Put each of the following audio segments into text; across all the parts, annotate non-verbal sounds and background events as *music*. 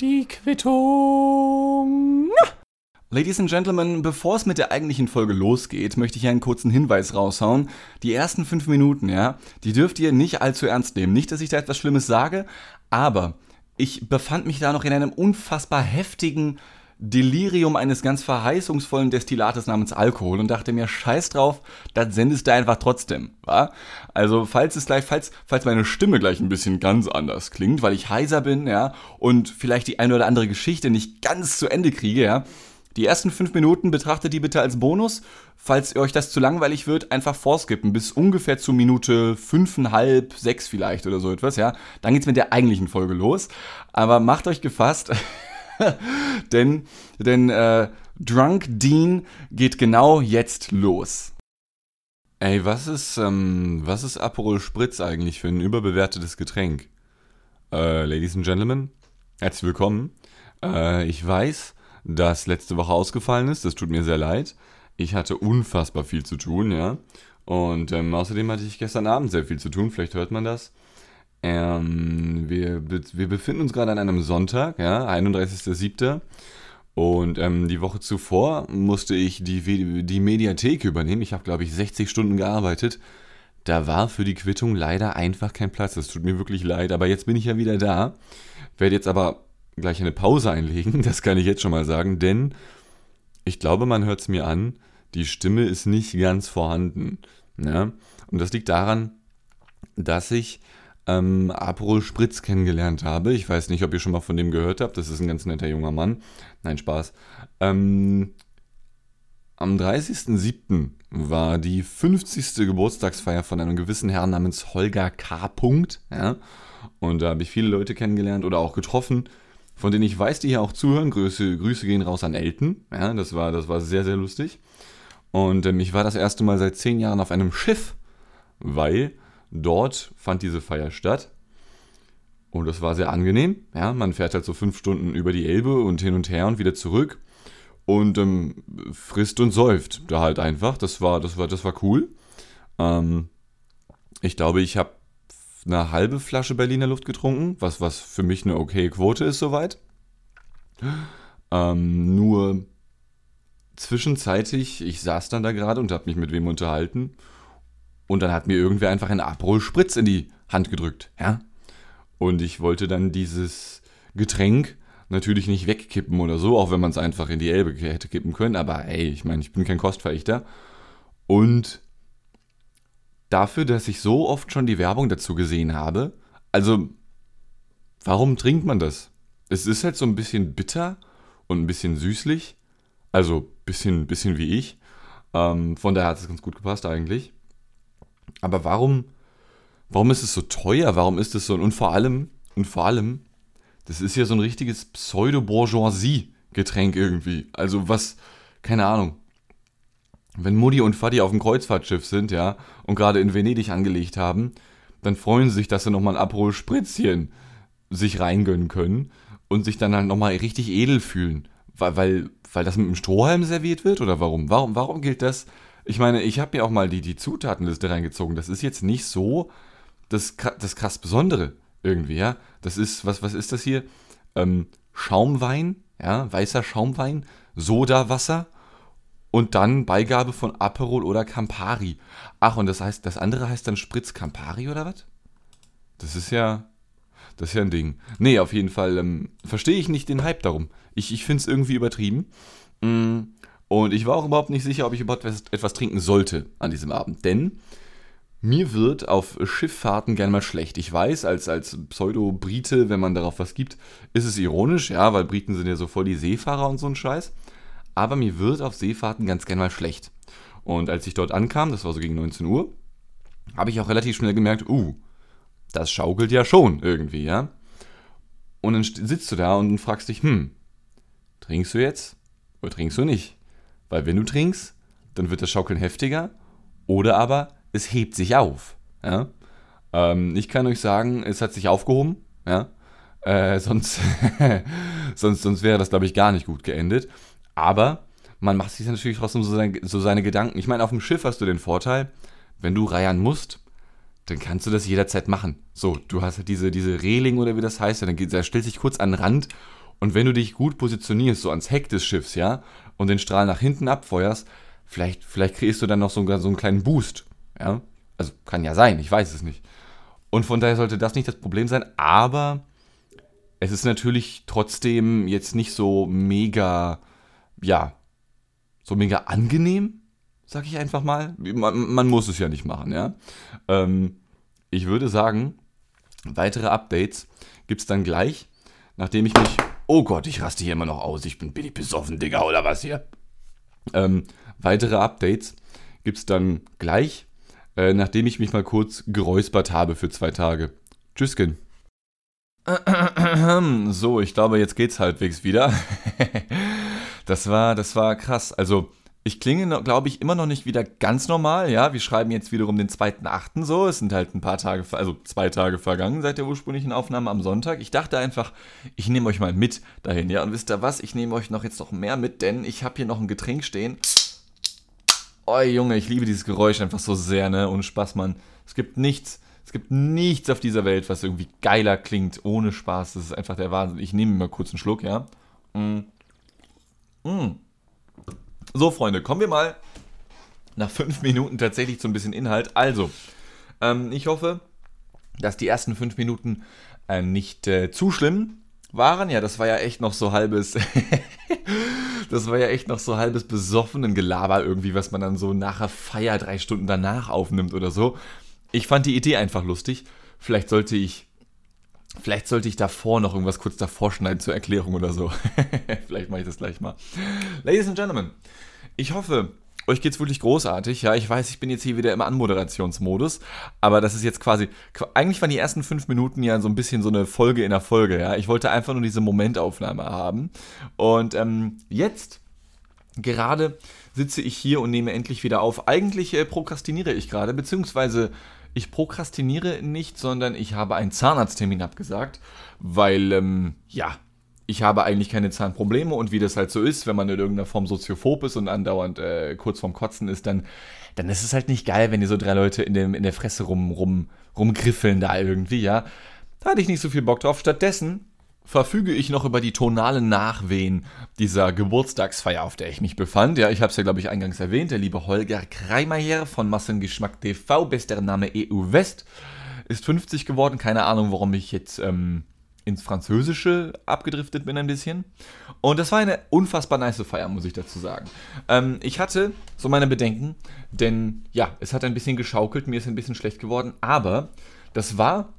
Die Quittung. Ladies and Gentlemen, bevor es mit der eigentlichen Folge losgeht, möchte ich einen kurzen Hinweis raushauen. Die ersten fünf Minuten, ja, die dürft ihr nicht allzu ernst nehmen. Nicht, dass ich da etwas Schlimmes sage, aber ich befand mich da noch in einem unfassbar heftigen Delirium eines ganz verheißungsvollen Destillates namens Alkohol und dachte mir, scheiß drauf, das sendest du einfach trotzdem, wa? Also, falls es gleich, falls, falls meine Stimme gleich ein bisschen ganz anders klingt, weil ich heiser bin, ja, und vielleicht die eine oder andere Geschichte nicht ganz zu Ende kriege, ja, die ersten fünf Minuten betrachtet die bitte als Bonus. Falls euch das zu langweilig wird, einfach vorskippen bis ungefähr zu Minute fünfeinhalb, sechs vielleicht oder so etwas, ja. Dann geht's mit der eigentlichen Folge los. Aber macht euch gefasst, *laughs* *laughs* denn denn äh, Drunk Dean geht genau jetzt los. Ey, was ist, ähm, was ist Aperol Spritz eigentlich für ein überbewertetes Getränk? Äh, Ladies and Gentlemen, herzlich willkommen. Äh, ich weiß, dass letzte Woche ausgefallen ist, das tut mir sehr leid. Ich hatte unfassbar viel zu tun, ja. Und ähm, außerdem hatte ich gestern Abend sehr viel zu tun, vielleicht hört man das. Ähm, wir, wir befinden uns gerade an einem Sonntag, ja, 31.07. Und ähm, die Woche zuvor musste ich die, die Mediathek übernehmen. Ich habe, glaube ich, 60 Stunden gearbeitet. Da war für die Quittung leider einfach kein Platz. Das tut mir wirklich leid. Aber jetzt bin ich ja wieder da. Werde jetzt aber gleich eine Pause einlegen. *laughs* Das kann ich jetzt schon mal sagen. Denn ich glaube, man hört es mir an. Die Stimme ist nicht ganz vorhanden. Ja? Und das liegt daran, dass ich ähm, Aperol Spritz kennengelernt habe. Ich weiß nicht, ob ihr schon mal von dem gehört habt. Das ist ein ganz netter junger Mann. Nein, Spaß. Ähm, am 30.07. war die 50. Geburtstagsfeier von einem gewissen Herrn namens Holger K. Ja? Und da habe ich viele Leute kennengelernt oder auch getroffen, von denen ich weiß, die hier auch zuhören. Grüße, Grüße gehen raus an Elton. Ja, das war, das war sehr, sehr lustig. Und ähm, ich war das erste Mal seit zehn Jahren auf einem Schiff, weil Dort fand diese Feier statt. Und das war sehr angenehm. Ja, man fährt halt so fünf Stunden über die Elbe und hin und her und wieder zurück. Und ähm, frisst und säuft da halt einfach. Das war, das war, das war cool. Ähm, ich glaube, ich habe eine halbe Flasche Berliner Luft getrunken, was, was für mich eine okay Quote ist soweit. Ähm, nur zwischenzeitig, ich saß dann da gerade und habe mich mit wem unterhalten und dann hat mir irgendwer einfach einen Aperol Spritz in die Hand gedrückt, ja. Und ich wollte dann dieses Getränk natürlich nicht wegkippen oder so, auch wenn man es einfach in die Elbe hätte kippen können. Aber ey, ich meine, ich bin kein Kostverächter. Und dafür, dass ich so oft schon die Werbung dazu gesehen habe, also warum trinkt man das? Es ist halt so ein bisschen bitter und ein bisschen süßlich. Also bisschen, bisschen wie ich. Ähm, von daher hat es ganz gut gepasst eigentlich. Aber warum, warum ist es so teuer? Warum ist es so? Und vor allem, und vor allem, das ist ja so ein richtiges Pseudo-Bourgeoisie-Getränk irgendwie. Also was, keine Ahnung. Wenn Mutti und Vati auf dem Kreuzfahrtschiff sind, ja, und gerade in Venedig angelegt haben, dann freuen sie sich, dass sie nochmal ein Aperol Spritzchen sich reingönnen können und sich dann halt nochmal richtig edel fühlen. Weil, weil, weil das mit dem Strohhalm serviert wird? Oder warum? Warum, warum gilt das ich meine, ich habe mir auch mal die, die Zutatenliste reingezogen. Das ist jetzt nicht so das, das krass Besondere irgendwie, ja. Das ist, was, was ist das hier? Ähm, Schaumwein, ja, weißer Schaumwein, Sodawasser und dann Beigabe von Aperol oder Campari. Ach, und das heißt, das andere heißt dann Spritz Campari oder was? Das ist ja, das ist ja ein Ding. Nee, auf jeden Fall ähm, verstehe ich nicht den Hype darum. Ich, ich finde es irgendwie übertrieben. Mm, und ich war auch überhaupt nicht sicher, ob ich überhaupt etwas trinken sollte an diesem Abend. Denn mir wird auf Schifffahrten gern mal schlecht. Ich weiß, als, als Pseudo-Brite, wenn man darauf was gibt, ist es ironisch, ja, weil Briten sind ja so voll die Seefahrer und so ein Scheiß. Aber mir wird auf Seefahrten ganz gern mal schlecht. Und als ich dort ankam, das war so gegen 19 Uhr, habe ich auch relativ schnell gemerkt, uh, das schaukelt ja schon irgendwie, ja. Und dann sitzt du da und fragst dich, hm, trinkst du jetzt oder trinkst du nicht? Weil wenn du trinkst, dann wird das Schaukeln heftiger oder aber es hebt sich auf. Ja? Ähm, ich kann euch sagen, es hat sich aufgehoben. Ja? Äh, *laughs* sonst, sonst, sonst wäre das, glaube ich, gar nicht gut geendet. Aber man macht sich natürlich trotzdem so seine, so seine Gedanken. Ich meine, auf dem Schiff hast du den Vorteil, wenn du reiern musst, dann kannst du das jederzeit machen. So, du hast halt diese, diese Reling oder wie das heißt, dann geht, da dich kurz an den Rand und wenn du dich gut positionierst, so ans Heck des Schiffs, ja, und den Strahl nach hinten abfeuerst, vielleicht, vielleicht kriegst du dann noch so, so einen kleinen Boost, ja. Also kann ja sein, ich weiß es nicht. Und von daher sollte das nicht das Problem sein, aber es ist natürlich trotzdem jetzt nicht so mega, ja, so mega angenehm, sag ich einfach mal. Man, man muss es ja nicht machen, ja. Ähm, ich würde sagen, weitere Updates gibt es dann gleich, nachdem ich mich. Oh Gott, ich raste hier immer noch aus. Ich bin, bin ich besoffen, Digga, oder was hier? Ähm, weitere Updates gibt es dann gleich, äh, nachdem ich mich mal kurz geräuspert habe für zwei Tage. Tschüssken. *clears throat* So, ich glaube, jetzt geht's halbwegs wieder. *laughs* Das war, das war krass. Also, ich klinge, glaube ich, immer noch nicht wieder ganz normal. Ja, wir schreiben jetzt wiederum den 2.8. so. Es sind halt ein paar Tage, also zwei Tage vergangen seit der ursprünglichen Aufnahme am Sonntag. Ich dachte einfach, ich nehme euch mal mit dahin. Ja, und wisst ihr was? Ich nehme euch noch jetzt noch mehr mit, denn ich habe hier noch ein Getränk stehen. Oh Junge, ich liebe dieses Geräusch einfach so sehr, ne? Ohne Spaß, Mann. Es gibt nichts, es gibt nichts auf dieser Welt, was irgendwie geiler klingt, ohne Spaß. Das ist einfach der Wahnsinn. Ich nehme mal kurz einen Schluck, ja. Mm. Mm. So, Freunde, kommen wir mal nach fünf Minuten tatsächlich zu ein bisschen Inhalt. Also, ähm, ich hoffe, dass die ersten fünf Minuten äh, nicht äh, zu schlimm waren. Ja, das war ja echt noch so halbes. *laughs* das war ja echt noch so halbes besoffenen Gelaber irgendwie, was man dann so nachher Feier drei Stunden danach aufnimmt oder so. Ich fand die Idee einfach lustig. Vielleicht sollte ich Vielleicht sollte ich davor noch irgendwas kurz davor schneiden zur Erklärung oder so. *laughs* Vielleicht mache ich das gleich mal. Ladies and Gentlemen, ich hoffe, euch geht's wirklich großartig. Ja, ich weiß, ich bin jetzt hier wieder im Anmoderationsmodus, aber das ist jetzt quasi, eigentlich waren die ersten fünf Minuten ja so ein bisschen so eine Folge in der Folge. Ja, ich wollte einfach nur diese Momentaufnahme haben. Und ähm, jetzt gerade sitze ich hier und nehme endlich wieder auf. Eigentlich äh, prokrastiniere ich gerade, beziehungsweise ich prokrastiniere nicht, sondern ich habe einen Zahnarzttermin abgesagt, weil, ähm, ja, ich habe eigentlich keine Zahnprobleme und wie das halt so ist, wenn man in irgendeiner Form soziophob ist und andauernd äh, kurz vorm Kotzen ist, dann, dann ist es halt nicht geil, wenn die so drei Leute in, dem, in der Fresse rum, rum, rumgriffeln da irgendwie, ja. Da hatte ich nicht so viel Bock drauf. Stattdessen verfüge ich noch über die tonalen Nachwehen dieser Geburtstagsfeier, auf der ich mich befand. Ja, ich habe es ja, glaube ich, eingangs erwähnt. Der liebe Holger Kreimeyer von Massengeschmack TV, bester Name EU West, ist 50 geworden. Keine Ahnung, warum ich jetzt ähm, ins Französische abgedriftet bin ein bisschen. Und das war eine unfassbar nice Feier, muss ich dazu sagen. Ähm, ich hatte so meine Bedenken, denn ja, es hat ein bisschen geschaukelt, mir ist ein bisschen schlecht geworden, aber das war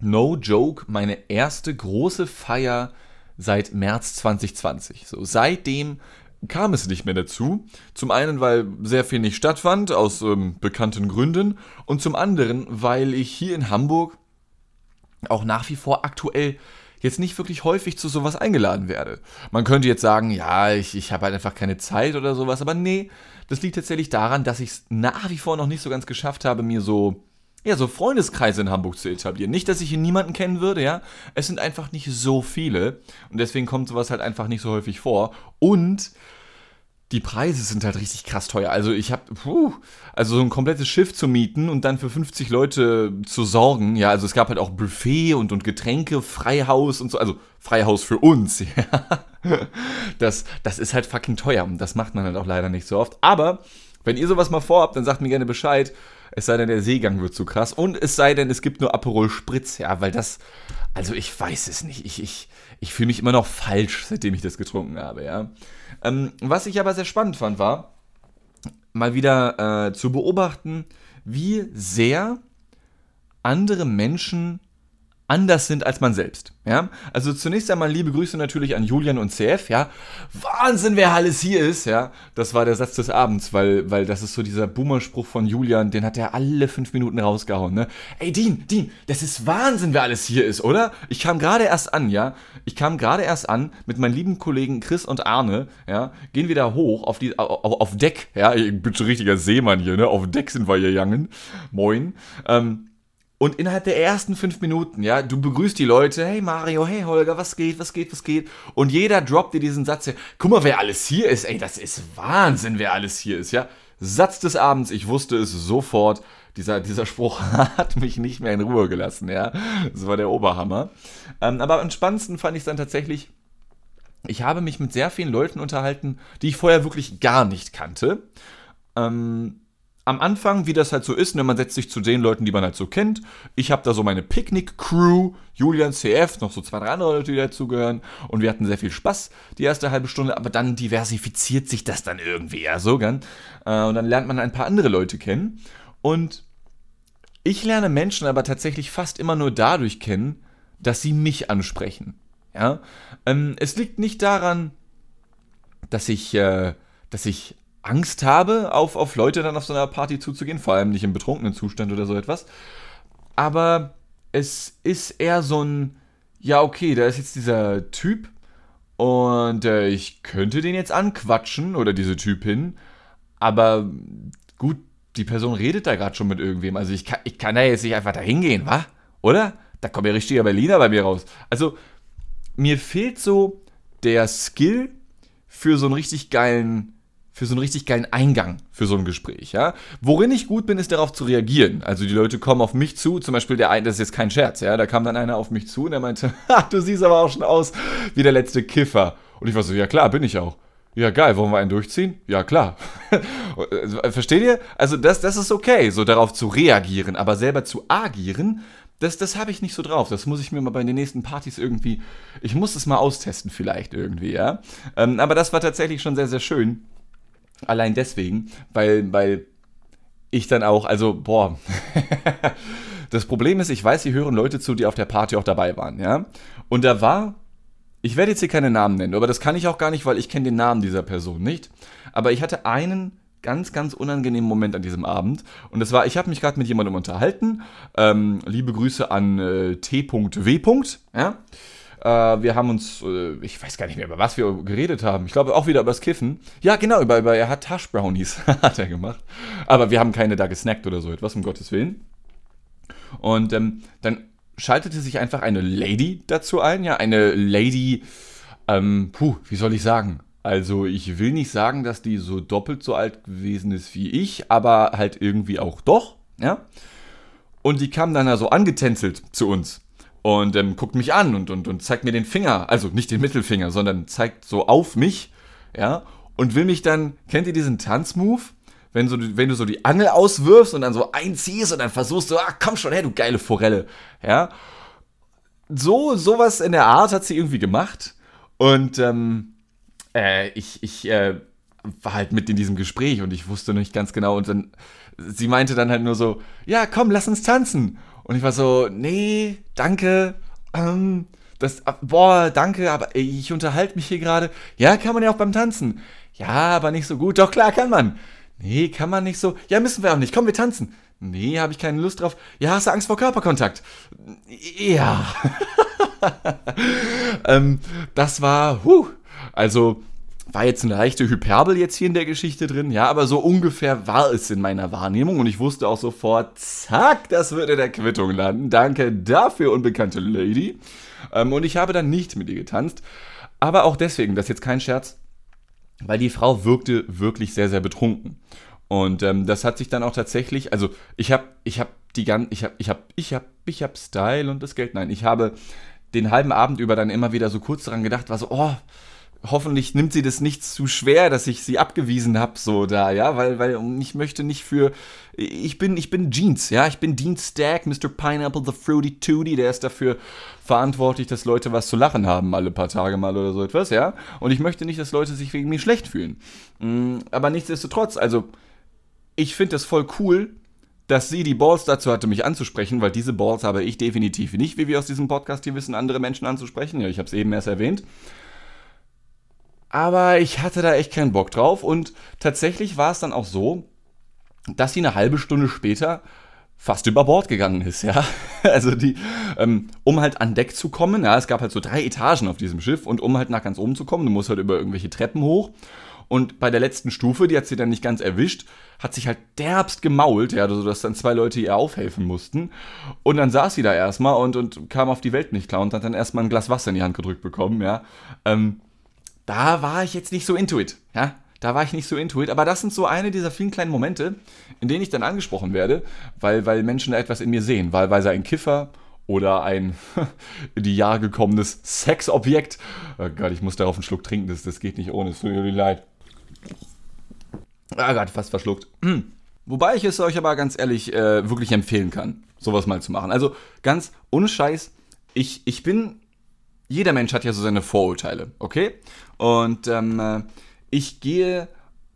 no joke, meine erste große Feier seit März 2020. So, seitdem kam es nicht mehr dazu. Zum einen, weil sehr viel nicht stattfand, aus ähm, bekannten Gründen. Und zum anderen, weil ich hier in Hamburg auch nach wie vor aktuell jetzt nicht wirklich häufig zu sowas eingeladen werde. Man könnte jetzt sagen, ja, ich, ich habe halt einfach keine Zeit oder sowas, aber nee, das liegt tatsächlich daran, dass ich es nach wie vor noch nicht so ganz geschafft habe, mir so ja, so Freundeskreise in Hamburg zu etablieren. Nicht, dass ich hier niemanden kennen würde, ja. Es sind einfach nicht so viele. Und deswegen kommt sowas halt einfach nicht so häufig vor. Und die Preise sind halt richtig krass teuer. Also ich habe, also so ein komplettes Schiff zu mieten und dann für 50 Leute zu sorgen. Ja, also es gab halt auch Buffet und, und Getränke, Freihaus und so. Also Freihaus für uns, *laughs* ja. Das, das ist halt fucking teuer. Und das macht man halt auch leider nicht so oft. Aber wenn ihr sowas mal vorhabt, dann sagt mir gerne Bescheid. Es sei denn, der Seegang wird zu krass. Und es sei denn, es gibt nur Aperol Spritz, ja, weil das, also ich weiß es nicht. Ich, ich, ich fühle mich immer noch falsch, seitdem ich das getrunken habe, ja. Ähm, was ich aber sehr spannend fand, war, mal wieder äh, zu beobachten, wie sehr andere Menschen anders sind als man selbst. Ja? Also zunächst einmal liebe Grüße natürlich an Julian und CF, ja. Wahnsinn, wer alles hier ist, ja. Das war der Satz des Abends, weil, weil das ist so dieser Boomerspruch von Julian, den hat er alle fünf Minuten rausgehauen, ne? Ey, Dean, Dean, das ist Wahnsinn, wer alles hier ist, oder? Ich kam gerade erst an, ja. Ich kam gerade erst an mit meinen lieben Kollegen Chris und Arne, ja. Gehen wir da hoch auf, die, auf, auf Deck, ja. Ich bin schon richtiger Seemann hier, ne? Auf Deck sind wir hier, Jangen. Moin. Ähm, und innerhalb der ersten fünf Minuten, ja, du begrüßt die Leute, hey Mario, hey Holger, was geht, was geht, was geht? Und jeder droppt dir diesen Satz, ja, guck mal, wer alles hier ist, ey, das ist Wahnsinn, wer alles hier ist, ja. Satz des Abends, ich wusste es sofort. Dieser, dieser Spruch *laughs* hat mich nicht mehr in Ruhe gelassen, ja. Das war der Oberhammer. Ähm, aber am spannendsten fand ich es dann tatsächlich, ich habe mich mit sehr vielen Leuten unterhalten, die ich vorher wirklich gar nicht kannte. Ähm, am Anfang, wie das halt so ist, ne, man setzt sich zu den Leuten, die man halt so kennt. Ich habe da so meine Picknick-Crew, Julian CF, noch so zwei, drei andere Leute, die dazugehören. Und wir hatten sehr viel Spaß die erste halbe Stunde, aber dann diversifiziert sich das dann irgendwie ja so, gern. Äh, und dann lernt man ein paar andere Leute kennen. Und ich lerne Menschen aber tatsächlich fast immer nur dadurch kennen, dass sie mich ansprechen. Ja? Ähm, es liegt nicht daran, dass ich, äh, dass ich Angst habe, auf, auf Leute dann auf so einer Party zuzugehen, vor allem nicht im betrunkenen Zustand oder so etwas. Aber es ist eher so ein, ja, okay, da ist jetzt dieser Typ und äh, ich könnte den jetzt anquatschen oder diese Typin, aber gut, die Person redet da gerade schon mit irgendwem. Also ich kann, ich kann da jetzt nicht einfach da hingehen, wa? Oder? Da kommt ja richtiger Berliner bei mir raus. Also mir fehlt so der Skill für so einen richtig geilen für so einen richtig geilen Eingang für so ein Gespräch, ja. Worin ich gut bin, ist darauf zu reagieren. Also die Leute kommen auf mich zu, zum Beispiel der eine, das ist jetzt kein Scherz, ja, da kam dann einer auf mich zu und der meinte, *laughs* ha, du siehst aber auch schon aus wie der letzte Kiffer. Und ich war so, ja klar, bin ich auch. Ja, geil, wollen wir einen durchziehen? Ja, klar. *laughs* Versteht ihr? Also das, das ist okay, so darauf zu reagieren, aber selber zu agieren, das, das habe ich nicht so drauf. Das muss ich mir mal bei den nächsten Partys irgendwie, ich muss es mal austesten vielleicht irgendwie, ja. Ähm, aber das war tatsächlich schon sehr, sehr schön. Allein deswegen, weil, weil ich dann auch, also, boah. *laughs* das Problem ist, ich weiß, hier hören Leute zu, die auf der Party auch dabei waren, ja. Und da war, ich werde jetzt hier keine Namen nennen, aber das kann ich auch gar nicht, weil ich kenne den Namen dieser Person nicht. Aber ich hatte einen ganz, ganz unangenehmen Moment an diesem Abend. Und das war, ich habe mich gerade mit jemandem unterhalten. Ähm, liebe Grüße an äh, T.W. Ja? Äh, wir haben uns, äh, ich weiß gar nicht mehr, über was wir geredet haben. Ich glaube auch wieder über das Kiffen. Ja, genau, über, über er hat Tash Brownies *laughs* hat er gemacht. Aber wir haben keine da gesnackt oder so etwas, um Gottes Willen. Und ähm, dann schaltete sich einfach eine Lady dazu ein. Ja, eine Lady, ähm, puh, wie soll ich sagen? Also ich will nicht sagen, dass die so doppelt so alt gewesen ist wie ich, aber halt irgendwie auch doch, ja. Und die kam dann da so angetänzelt zu uns und ähm, guckt mich an und, und, und zeigt mir den Finger, also nicht den Mittelfinger, sondern zeigt so auf mich, ja, und will mich dann, kennt ihr diesen Tanzmove? Wenn, so, wenn du so die Angel auswirfst und dann so einziehst und dann versuchst du, ah, komm schon her, du geile Forelle, ja. So, sowas in der Art hat sie irgendwie gemacht und ähm, äh, ich, ich äh, war halt mit in diesem Gespräch und ich wusste nicht ganz genau und dann, sie meinte dann halt nur so, ja, komm, lass uns tanzen. Und ich war so, nee, danke. Ähm, das, boah, danke, aber ich unterhalte mich hier gerade. Ja, kann man ja auch beim Tanzen. Ja, aber nicht so gut. Doch, klar, kann man. Nee, kann man nicht so. Ja, müssen wir auch nicht. Komm, wir tanzen. Nee, habe ich keine Lust drauf. Ja, hast du Angst vor Körperkontakt? Ja. *laughs* ähm, das war, huh. Also, war jetzt eine leichte Hyperbel jetzt hier in der Geschichte drin, ja, aber so ungefähr war es in meiner Wahrnehmung und ich wusste auch sofort, zack, das wird in der Quittung landen. Danke dafür, unbekannte Lady. Ähm, und ich habe dann nicht mit ihr getanzt, aber auch deswegen, das ist jetzt kein Scherz, weil die Frau wirkte wirklich sehr, sehr betrunken. Und ähm, das hat sich dann auch tatsächlich, also ich habe, ich habe die ganze, ich habe, ich habe, ich habe, ich habe Style und das Geld. Nein, ich habe den halben Abend über dann immer wieder so kurz daran gedacht, war so, oh, hoffentlich nimmt sie das nicht zu schwer, dass ich sie abgewiesen habe, so da, ja, weil, weil ich möchte nicht für, ich bin, ich bin Jeans, ja, ich bin Dean Stack, Mr. Pineapple, the Fruity Tooty, der ist dafür verantwortlich, dass Leute was zu lachen haben, alle paar Tage mal oder so etwas, ja, und ich möchte nicht, dass Leute sich wegen mir schlecht fühlen. Mm, aber nichtsdestotrotz, also, ich finde das voll cool, dass sie die Balls dazu hatte, mich anzusprechen, weil diese Balls habe ich definitiv nicht, wie wir aus diesem Podcast hier wissen, andere Menschen anzusprechen. Ja, ich habe es eben erst erwähnt. Aber ich hatte da echt keinen Bock drauf und tatsächlich war es dann auch so, dass sie eine halbe Stunde später fast über Bord gegangen ist, ja. *laughs* Also die, ähm, um halt an Deck zu kommen, ja, es gab halt so drei Etagen auf diesem Schiff und um halt nach ganz oben zu kommen, du musst halt über irgendwelche Treppen hoch. Und bei der letzten Stufe, die hat sie dann nicht ganz erwischt, hat sich halt derbst gemault, ja, sodass dann zwei Leute ihr aufhelfen mussten. Und dann saß sie da erstmal und, und kam auf die Welt nicht klar und hat dann erstmal ein Glas Wasser in die Hand gedrückt bekommen, ja. Ähm, da war ich jetzt nicht so into it, ja. da war ich nicht so into it. Aber das sind so eine dieser vielen kleinen Momente, in denen ich dann angesprochen werde, weil, weil Menschen da etwas in mir sehen. Wahlweise ein Kiffer oder ein in *laughs* die Jahre gekommenes Sexobjekt. Oh Gott, ich muss darauf einen Schluck trinken, das, das geht nicht ohne, es tut mir leid. Ah Gott, fast verschluckt. Hm. *clears throat* Wobei ich es euch aber ganz ehrlich äh, wirklich empfehlen kann, sowas mal zu machen. Also ganz ohne Scheiß, ich, ich bin. Jeder Mensch hat ja so seine Vorurteile, okay? Und ähm, äh, ich gehe,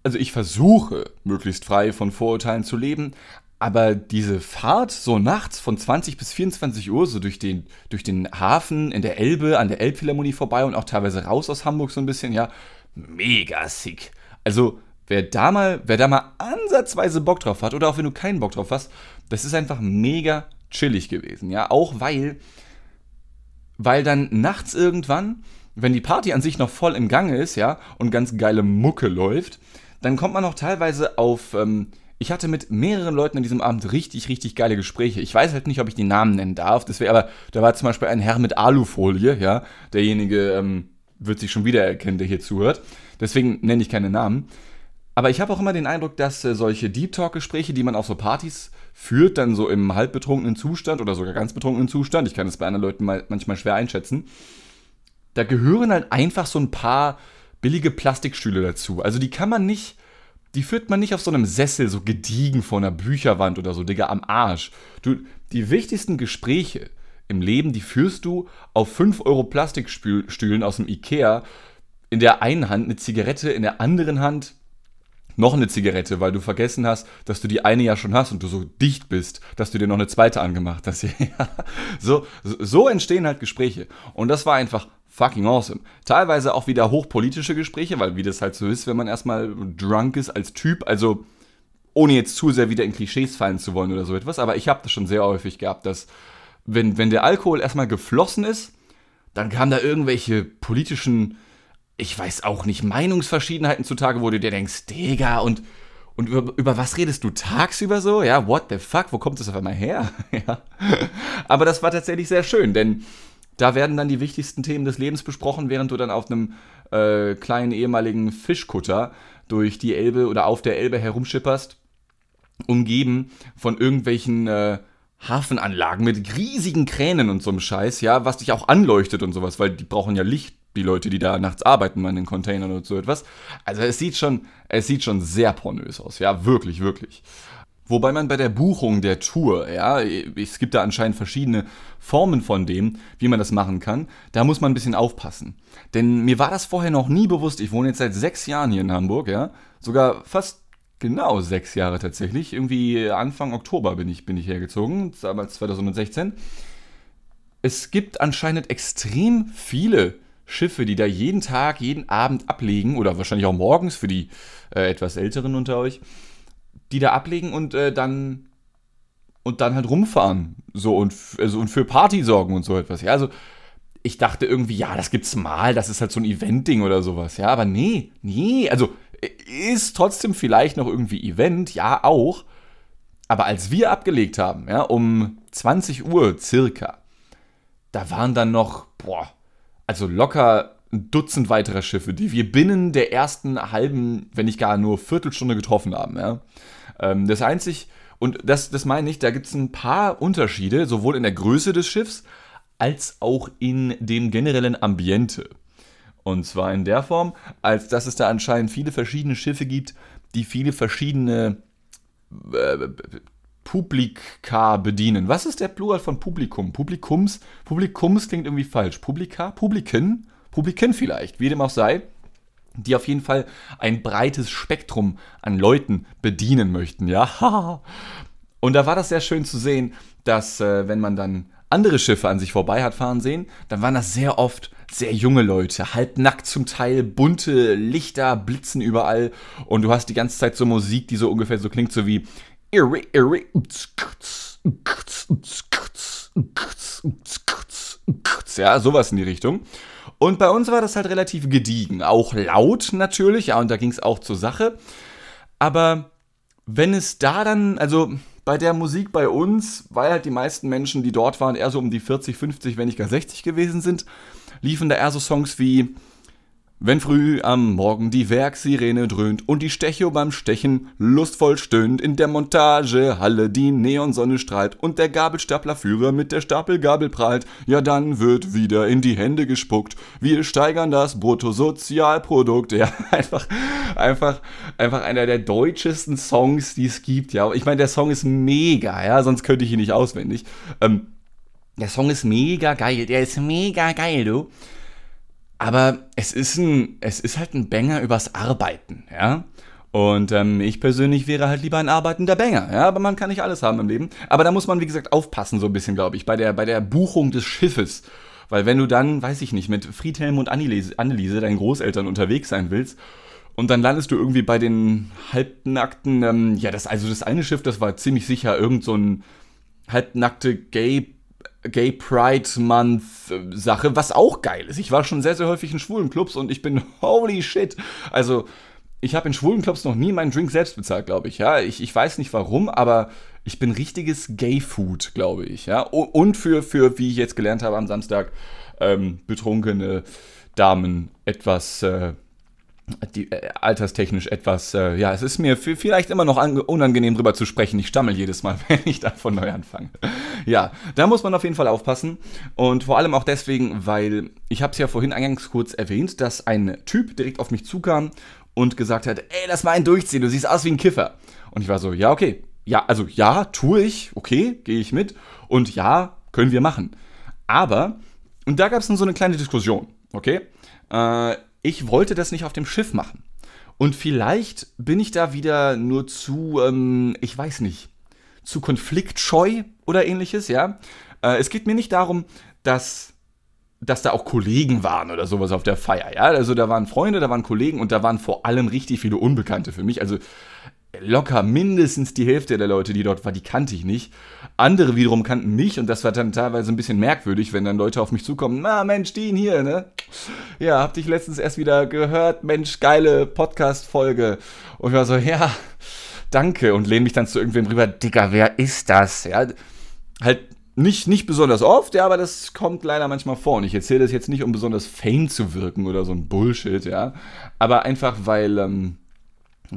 also ich versuche, möglichst frei von Vorurteilen zu leben, aber diese Fahrt so nachts von 20 bis 24 Uhr so durch den, durch den Hafen in der Elbe, an der Elbphilharmonie vorbei und auch teilweise raus aus Hamburg so ein bisschen, ja, mega sick. Also wer da mal, wer da mal ansatzweise Bock drauf hat oder auch wenn du keinen Bock drauf hast, das ist einfach mega chillig gewesen, ja, auch weil, weil dann nachts irgendwann, wenn die Party an sich noch voll im Gange ist, ja, und ganz geile Mucke läuft, dann kommt man noch teilweise auf, ähm, ich hatte mit mehreren Leuten an diesem Abend richtig, richtig geile Gespräche. Ich weiß halt nicht, ob ich die Namen nennen darf. Das wäre aber, da war zum Beispiel ein Herr mit Alufolie, ja. Derjenige ähm, wird sich schon wiedererkennen, der hier zuhört. Deswegen nenne ich keine Namen. Aber ich habe auch immer den Eindruck, dass äh, solche Deep Talk-Gespräche, die man auf so Partys führt, dann so im halbbetrunkenen Zustand oder sogar ganz betrunkenen Zustand, ich kann es bei anderen Leuten mal, manchmal schwer einschätzen, da gehören halt einfach so ein paar billige Plastikstühle dazu. Also die kann man nicht, die führt man nicht auf so einem Sessel so gediegen vor einer Bücherwand oder so, Digga, am Arsch. Du, die wichtigsten Gespräche im Leben, die führst du auf 5 Euro Plastikstühlen aus dem Ikea. In der einen Hand eine Zigarette, in der anderen Hand noch eine Zigarette, weil du vergessen hast, dass du die eine ja schon hast und du so dicht bist, dass du dir noch eine zweite angemacht hast. *laughs* so, so entstehen halt Gespräche. Und das war einfach fucking awesome. Teilweise auch wieder hochpolitische Gespräche, weil wie das halt so ist, wenn man erstmal drunk ist als Typ, also ohne jetzt zu sehr wieder in Klischees fallen zu wollen oder so etwas, aber ich habe das schon sehr häufig gehabt, dass wenn, wenn der Alkohol erstmal geflossen ist, dann kamen da irgendwelche politischen ich weiß auch nicht, Meinungsverschiedenheiten zutage, wo du dir denkst, Digga, und, und über, über was redest du tagsüber so? Ja, what the fuck, wo kommt das auf einmal her? *laughs* Aber das war tatsächlich sehr schön, denn da werden dann die wichtigsten Themen des Lebens besprochen, während du dann auf einem äh, kleinen ehemaligen Fischkutter durch die Elbe oder auf der Elbe herumschipperst, umgeben von irgendwelchen äh, Hafenanlagen mit riesigen Kränen und so einem Scheiß, ja, was dich auch anleuchtet und sowas, weil die brauchen ja Licht die Leute, die da nachts arbeiten an den Containern oder so etwas. Also es sieht schon, es sieht schon sehr pornös aus, ja, wirklich, wirklich. Wobei man bei der Buchung der Tour, ja, es gibt da anscheinend verschiedene Formen von dem, wie man das machen kann. Da muss man ein bisschen aufpassen. Denn mir war das vorher noch nie bewusst. Ich wohne jetzt seit sechs Jahren hier in Hamburg, ja. Sogar fast genau sechs Jahre tatsächlich. Irgendwie Anfang Oktober bin ich, bin ich hergezogen, damals 2016. Es gibt anscheinend extrem viele Schiffe, die da jeden Tag, jeden Abend ablegen, oder wahrscheinlich auch morgens für die äh, etwas Älteren unter euch, die da ablegen und äh, dann und dann halt rumfahren. So und, also, und für Party sorgen und so etwas. Ja, also ich dachte irgendwie, ja, das gibt's mal, das ist halt so ein Event-Ding oder sowas. Ja, aber nee, nee, also ist trotzdem vielleicht noch irgendwie Event, ja, auch. Aber als wir abgelegt haben, ja, um 20 Uhr circa, da waren dann noch, boah, also locker ein Dutzend weiterer Schiffe, die wir binnen der ersten halben, wenn nicht gar nur Viertelstunde getroffen haben. Ja. Ähm, das einzig, und das, das meine ich, da gibt es ein paar Unterschiede, sowohl in der Größe des Schiffs als auch in dem generellen Ambiente. Und zwar in der Form, als dass es da anscheinend viele verschiedene Schiffe gibt, die viele verschiedene äh, Publika bedienen. Was ist der Plural von Publikum? Publikums? Publikums klingt irgendwie falsch. Publika? Publiken? Publiken vielleicht, wie dem auch sei. Die auf jeden Fall ein breites Spektrum an Leuten bedienen möchten, ja. *laughs* Und da war das sehr schön zu sehen, dass äh, wenn man dann andere Schiffe an sich vorbei hat fahren sehen, dann waren das sehr oft sehr junge Leute, halbnackt zum Teil, bunte Lichter blitzen überall und du hast die ganze Zeit so Musik, die so ungefähr so klingt, so wie ja, sowas in die Richtung. Und bei uns war das halt relativ gediegen. Auch laut natürlich, ja, und da ging es auch zur Sache. Aber wenn es da dann, also bei der Musik bei uns, weil halt die meisten Menschen, die dort waren, eher so um die 40, 50, wenn nicht gar 60 gewesen sind, liefen da eher so Songs wie Wenn früh am Morgen die Werksirene dröhnt und die Stecho beim Stechen lustvoll stöhnt, in der Montagehalle die Neonsonne strahlt und der Gabelstaplerführer mit der Stapelgabel prahlt, ja dann wird wieder in die Hände gespuckt. Wir steigern das Bruttosozialprodukt. Ja, *laughs* einfach, einfach, einfach einer der deutschesten Songs, die es gibt. Ja, ich meine, der Song ist mega, ja, sonst könnte ich ihn nicht auswendig. Ähm, der Song ist mega geil, der ist mega geil, du. Aber es ist ein, es ist halt ein Banger übers Arbeiten, ja. Und ähm, ich persönlich wäre halt lieber ein arbeitender Banger, ja, aber man kann nicht alles haben im Leben. Aber da muss man, wie gesagt, aufpassen, so ein bisschen, glaube ich, bei der, bei der Buchung des Schiffes. Weil wenn du dann, weiß ich nicht, mit Friedhelm und Anneliese, Anneliese deinen Großeltern unterwegs sein willst, und dann landest du irgendwie bei den halbnackten, ähm, ja, das, also das eine Schiff, das war ziemlich sicher irgend so ein halbnackte Gay Gay Pride Month Sache, was auch geil ist. Ich war schon sehr, sehr häufig in schwulen Clubs und ich bin *laughs* holy shit. Also, ich habe in schwulen Clubs noch nie meinen Drink selbst bezahlt, glaube ich. Ja, ich, ich weiß nicht warum, aber ich bin richtiges Gay Food, glaube ich. Ja, und für, für, wie ich jetzt gelernt habe am Samstag, ähm, betrunkene Damen etwas äh, die, äh, alterstechnisch etwas, äh, ja, es ist mir vielleicht immer noch unangenehm drüber zu sprechen. Ich stammel jedes Mal, *laughs* wenn ich da von neu anfange. ja, da muss man auf jeden Fall aufpassen. Und vor allem auch deswegen, weil ich habe es ja vorhin eingangs kurz erwähnt, dass ein Typ direkt auf mich zukam und gesagt hat, ey, lass mal einen durchziehen, du siehst aus wie ein Kiffer. Und ich war so, ja, okay. Ja, also ja, tue ich, okay, gehe ich mit. Und ja, können wir machen. Aber, und da gab es dann so eine kleine Diskussion, okay? Äh, ich wollte das nicht auf dem Schiff machen. Und vielleicht bin ich da wieder nur zu, ähm, ich weiß nicht, zu konfliktscheu oder ähnliches, ja. Äh, es geht mir nicht darum, dass, dass da auch Kollegen waren oder sowas auf der Feier, ja. Also da waren Freunde, da waren Kollegen und da waren vor allem richtig viele Unbekannte für mich. Also locker mindestens die Hälfte der Leute, die dort war, die kannte ich nicht. Andere wiederum kannten mich und das war dann teilweise ein bisschen merkwürdig, wenn dann Leute auf mich zukommen, na Mensch, Dean hier, ne? Ja, hab dich letztens erst wieder gehört, Mensch, geile Podcast-Folge. Und ich war so, ja, danke und lehne mich dann zu irgendwem rüber, Digga, wer ist das? Ja, halt nicht, nicht besonders oft, ja, aber das kommt leider manchmal vor. Und ich erzähle das jetzt nicht, um besonders fame zu wirken oder so ein Bullshit, ja. Aber einfach, weil, ähm,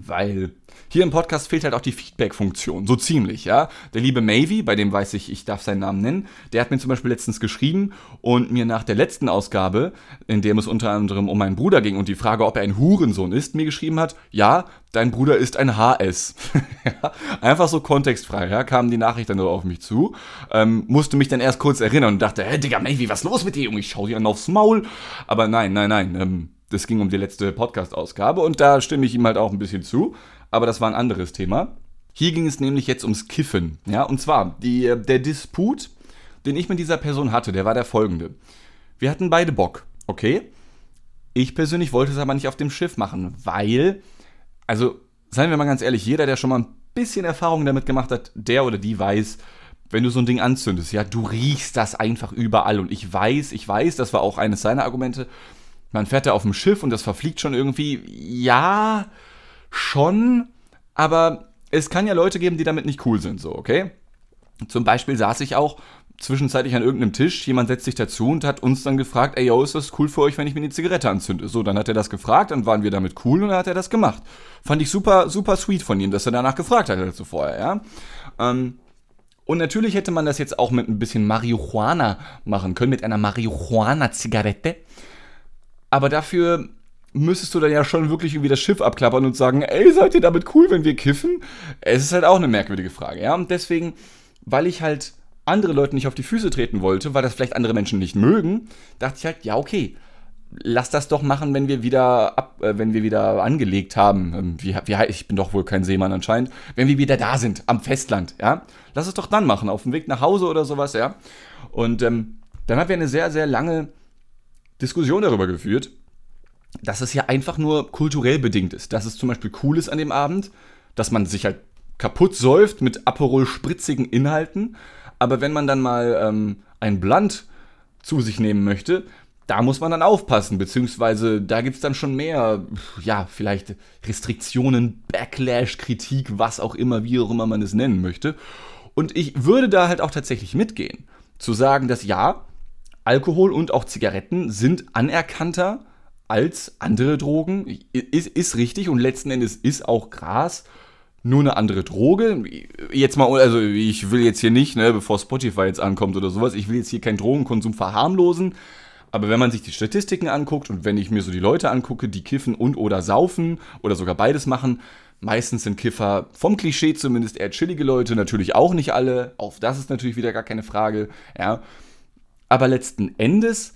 weil hier im Podcast fehlt halt auch die Feedback-Funktion, so ziemlich, ja. Der liebe Mavy, bei dem weiß ich, ich darf seinen Namen nennen, der hat mir zum Beispiel letztens geschrieben und mir nach der letzten Ausgabe, in dem es unter anderem um meinen Bruder ging und die Frage, ob er ein Hurensohn ist, mir geschrieben hat, ja, dein Bruder ist ein HS. *laughs* Einfach so kontextfrei, ja, kam die Nachricht dann nur auf mich zu, ähm, musste mich dann erst kurz erinnern und dachte, hä, Digga, Mavy, was los mit dir? Und ich schau dir an aufs Maul. Aber nein, nein, nein, ähm, das ging um die letzte Podcast-Ausgabe und da stimme ich ihm halt auch ein bisschen zu, aber das war ein anderes Thema. Hier ging es nämlich jetzt ums Kiffen, ja, und zwar die, der Disput, den ich mit dieser Person hatte, der war der folgende. Wir hatten beide Bock, okay? Ich persönlich wollte es aber nicht auf dem Schiff machen, weil, also, seien wir mal ganz ehrlich, jeder, der schon mal ein bisschen Erfahrung damit gemacht hat, der oder die weiß, wenn du so ein Ding anzündest, ja, du riechst das einfach überall. Und ich weiß, ich weiß, das war auch eines seiner Argumente, man fährt da auf dem Schiff und das verfliegt schon irgendwie. Ja, schon, aber es kann ja Leute geben, die damit nicht cool sind, so, okay? Zum Beispiel saß ich auch zwischenzeitlich an irgendeinem Tisch, jemand setzt sich dazu und hat uns dann gefragt, ey, yo, ist das cool für euch, wenn ich mir eine Zigarette anzünde? So, dann hat er das gefragt, dann waren wir damit cool und dann hat er das gemacht. Fand ich super, super sweet von ihm, dass er danach gefragt hat, dazu vorher, ja? Ähm, und natürlich hätte man das jetzt auch mit ein bisschen Marihuana machen können, mit einer Marihuana-Zigarette. Aber dafür müsstest du dann ja schon wirklich irgendwie das Schiff abklappern und sagen, ey, seid ihr damit cool, wenn wir kiffen? Es ist halt auch eine merkwürdige Frage, ja. Und deswegen, weil ich halt andere Leute nicht auf die Füße treten wollte, weil das vielleicht andere Menschen nicht mögen, dachte ich halt, ja, okay, lass das doch machen, wenn wir wieder ab, äh, wenn wir wieder angelegt haben. Ähm, wie, wie, ich bin doch wohl kein Seemann anscheinend. Wenn wir wieder da sind, am Festland, ja. Lass es doch dann machen, auf dem Weg nach Hause oder sowas, ja. Und ähm, dann haben wir eine sehr, sehr lange Diskussion darüber geführt, dass es ja einfach nur kulturell bedingt ist. Dass es zum Beispiel cool ist an dem Abend, dass man sich halt kaputt säuft mit Aperol-spritzigen Inhalten. Aber wenn man dann mal ähm, ein Blunt zu sich nehmen möchte, da muss man dann aufpassen, beziehungsweise da gibt es dann schon mehr, ja, vielleicht Restriktionen, Backlash, Kritik, was auch immer, wie auch immer man es nennen möchte. Und ich würde da halt auch tatsächlich mitgehen. Zu sagen, dass ja, Alkohol und auch Zigaretten sind anerkannter als andere Drogen. Ist, ist richtig und letzten Endes ist auch Gras nur eine andere Droge. Jetzt mal, also ich will jetzt hier nicht, ne, bevor Spotify jetzt ankommt oder sowas, ich will jetzt hier keinen Drogenkonsum verharmlosen. Aber wenn man sich die Statistiken anguckt und wenn ich mir so die Leute angucke, die kiffen und oder saufen oder sogar beides machen, meistens sind Kiffer vom Klischee zumindest eher chillige Leute, natürlich auch nicht alle, auf das ist natürlich wieder gar keine Frage, ja. Aber letzten Endes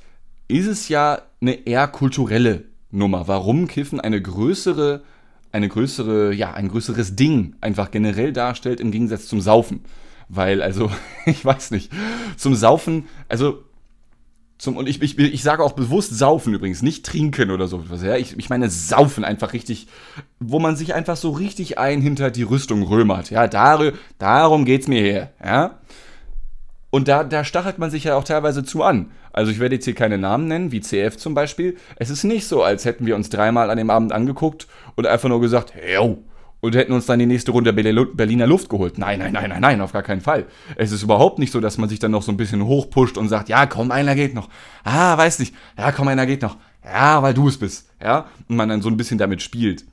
ist es ja eine eher kulturelle Nummer, warum Kiffen eine größere, eine größere, ja, ein größeres Ding einfach generell darstellt im Gegensatz zum Saufen. Weil, also, *laughs* ich weiß nicht, zum Saufen, also zum, und ich, ich, ich sage auch bewusst saufen übrigens, nicht trinken oder so etwas. Ja? Ich, ich meine saufen einfach richtig, wo man sich einfach so richtig ein hinter die Rüstung römert. Ja, dar, darum geht's mir hier. Ja? Und da, da stachelt man sich ja auch teilweise zu an. Also ich werde jetzt hier keine Namen nennen, wie CF zum Beispiel. Es ist nicht so, als hätten wir uns dreimal an dem Abend angeguckt und einfach nur gesagt, yo, und hätten uns dann die nächste Runde Berliner Luft geholt. Nein, nein, nein, nein, nein, auf gar keinen Fall. Es ist überhaupt nicht so, dass man sich dann noch so ein bisschen hochpusht und sagt, ja, komm, einer geht noch. Ah, weiß nicht. Ja, komm, einer geht noch. Ja, weil du es bist. Ja, und man dann so ein bisschen damit spielt.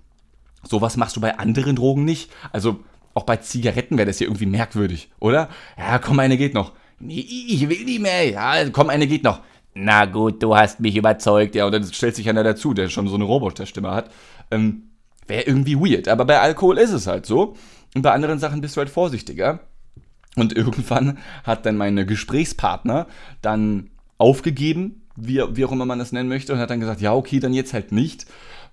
Sowas machst du bei anderen Drogen nicht. Also auch bei Zigaretten wäre das hier irgendwie merkwürdig, oder? Ja, komm, eine geht noch. Ich will nicht mehr. Ja, komm, eine geht noch. Na gut, du hast mich überzeugt. Ja, und dann stellt sich einer dazu, der schon so eine Roboterstimme hat. Ähm, Wäre irgendwie weird. Aber bei Alkohol ist es halt so. Und bei anderen Sachen bist du halt vorsichtiger. Und irgendwann hat dann mein Gesprächspartner dann aufgegeben, wie, wie auch immer man das nennen möchte, und hat dann gesagt, ja, okay, dann jetzt halt nicht,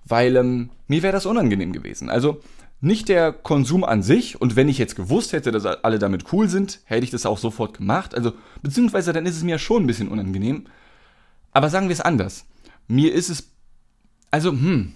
weil ähm, mir wäre das unangenehm gewesen. Also nicht der Konsum an sich, und wenn ich jetzt gewusst hätte, dass alle damit cool sind, hätte ich das auch sofort gemacht. Also, beziehungsweise dann ist es mir schon ein bisschen unangenehm. Aber sagen wir es anders. Mir ist es. Also, hm,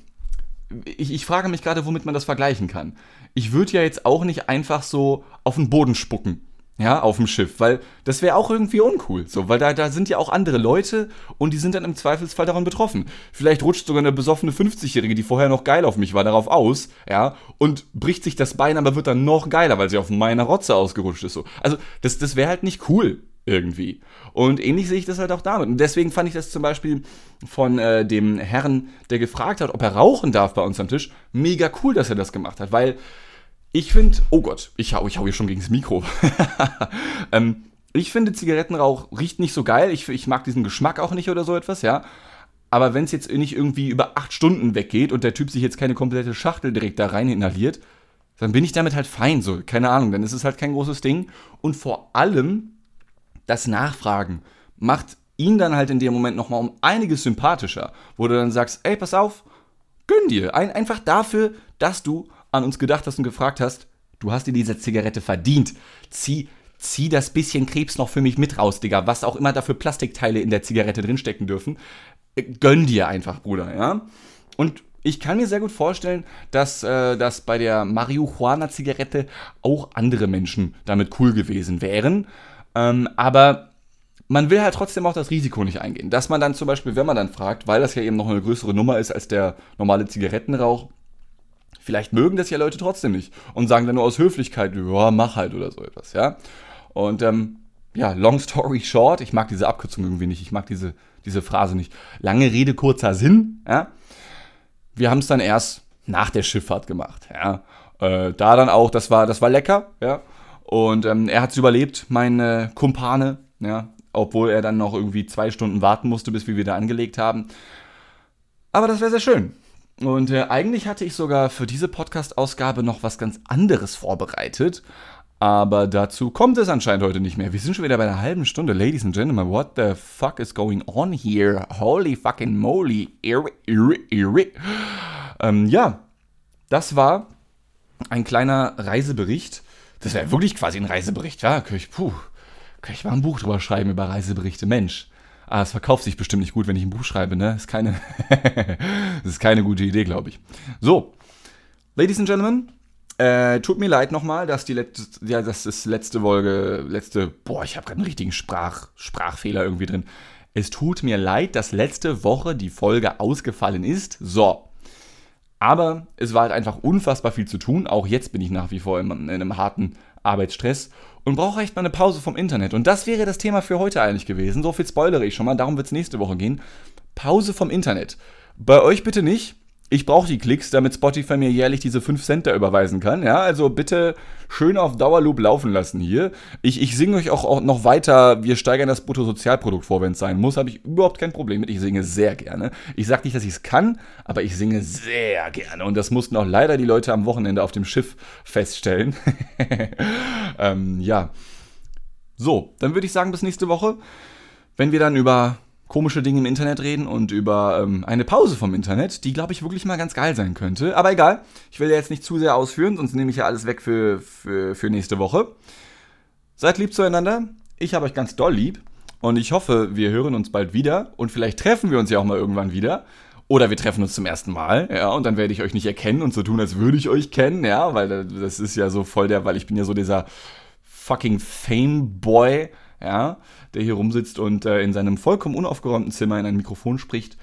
ich, ich frage mich gerade, womit man das vergleichen kann. Ich würde ja jetzt auch nicht einfach so auf den Boden spucken. Ja, auf dem Schiff, weil das wäre auch irgendwie uncool, so, weil da, da sind ja auch andere Leute und die sind dann im Zweifelsfall davon betroffen. Vielleicht rutscht sogar eine besoffene 50-Jährige, die vorher noch geil auf mich war, darauf aus, ja, und bricht sich das Bein, aber wird dann noch geiler, weil sie auf meiner Rotze ausgerutscht ist, so. Also, das, das wäre halt nicht cool, irgendwie. Und ähnlich sehe ich das halt auch damit. Und deswegen fand ich das zum Beispiel von äh, dem Herrn, der gefragt hat, ob er rauchen darf bei uns am Tisch, mega cool, dass er das gemacht hat, weil ich finde, oh Gott, ich hau, ich hau hier schon gegen das Mikro. *laughs* ähm, ich finde, Zigarettenrauch riecht nicht so geil. Ich, ich mag diesen Geschmack auch nicht oder so etwas, ja. Aber wenn es jetzt nicht irgendwie über acht Stunden weggeht und der Typ sich jetzt keine komplette Schachtel direkt da rein inhaliert, dann bin ich damit halt fein, so, keine Ahnung, dann ist es halt kein großes Ding. Und vor allem das Nachfragen macht ihn dann halt in dem Moment nochmal um einiges sympathischer, wo du dann sagst, ey, pass auf, gönn dir. Ein, einfach dafür, dass du an uns gedacht hast und gefragt hast, du hast dir diese Zigarette verdient. Zieh, zieh das bisschen Krebs noch für mich mit raus, Digga. Was auch immer da für Plastikteile in der Zigarette drinstecken dürfen. Äh, gönn dir einfach, Bruder, ja. Und ich kann mir sehr gut vorstellen, dass, äh, dass bei der Marihuana-Zigarette auch andere Menschen damit cool gewesen wären. Ähm, aber man will halt trotzdem auch das Risiko nicht eingehen. Dass man dann zum Beispiel, wenn man dann fragt, weil das ja eben noch eine größere Nummer ist als der normale Zigarettenrauch, vielleicht mögen das ja Leute trotzdem nicht und sagen dann nur aus Höflichkeit, ja, mach halt oder so etwas, ja. Und ähm, ja, long story short, ich mag diese Abkürzung irgendwie nicht, ich mag diese, diese Phrase nicht. Lange Rede, kurzer Sinn, ja. Wir haben es dann erst nach der Schifffahrt gemacht, ja. Äh, da dann auch, das war, das war lecker, ja. Und ähm, er hat es überlebt, meine Kumpane, ja, obwohl er dann noch irgendwie zwei Stunden warten musste, bis wir wieder angelegt haben. Aber das wäre sehr schön. Und äh, eigentlich hatte ich sogar für diese Podcast-Ausgabe noch was ganz anderes vorbereitet. Aber dazu kommt es anscheinend heute nicht mehr. Wir sind schon wieder bei einer halben Stunde. Ladies and Gentlemen, what the fuck is going on here? Holy fucking moly. Irri, irri, irri. Ähm, ja, das war ein kleiner Reisebericht das wäre wirklich quasi ein Reisebericht, ja. Könnte ich, puh, könnte ich mal ein Buch drüber schreiben über Reiseberichte. Mensch. Ah, es verkauft sich bestimmt nicht gut, wenn ich ein Buch schreibe, ne? Ist keine, das *laughs* ist keine gute Idee, glaube ich. So, Ladies and Gentlemen, äh, tut mir leid nochmal, dass die letzte, ja, das ist letzte Folge, letzte, boah, ich habe gerade einen richtigen Sprach, Sprachfehler irgendwie drin. Es tut mir leid, dass letzte Woche die Folge ausgefallen ist. So, aber es war halt einfach unfassbar viel zu tun. Auch jetzt bin ich nach wie vor in, in einem harten Arbeitsstress und brauche echt mal eine Pause vom Internet. Und das wäre das Thema für heute eigentlich gewesen. So viel spoilere ich schon mal, darum wird es nächste Woche gehen. Pause vom Internet. Bei euch bitte nicht. Ich brauche die Klicks, damit Spotify mir jährlich diese 5 Cent da überweisen kann. Ja, also bitte schön auf Dauerloop laufen lassen hier. Ich, ich singe euch auch, auch noch weiter, wir steigern das Bruttosozialprodukt vor, wenn es sein muss. Habe ich überhaupt kein Problem mit. Ich singe sehr gerne. Ich sage nicht, dass ich es kann, aber ich singe sehr gerne. Und das mussten auch leider die Leute am Wochenende auf dem Schiff feststellen. *laughs* ähm, ja. So, dann würde ich sagen, bis nächste Woche. Wenn wir dann über komische Dinge im Internet reden und über ähm, eine Pause vom Internet, die, glaube ich, wirklich mal ganz geil sein könnte. Aber egal, ich will ja jetzt nicht zu sehr ausführen, sonst nehme ich ja alles weg für, für, für nächste Woche. Seid lieb zueinander. Ich habe euch ganz doll lieb. Und ich hoffe, wir hören uns bald wieder. Und vielleicht treffen wir uns ja auch mal irgendwann wieder. Oder wir treffen uns zum ersten Mal, ja, und dann werde ich euch nicht erkennen und so tun, als würde ich euch kennen, ja, weil das ist ja so voll der, weil ich bin ja so dieser fucking Fame-Boy, ja, der hier rumsitzt und äh, in seinem vollkommen unaufgeräumten Zimmer in ein Mikrofon spricht,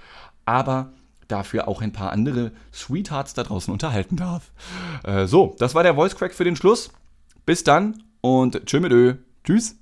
aber dafür auch ein paar andere Sweethearts da draußen unterhalten darf. Äh, so, das war der Voice Crack für den Schluss. Bis dann und tschö mit Ö. Tschüss.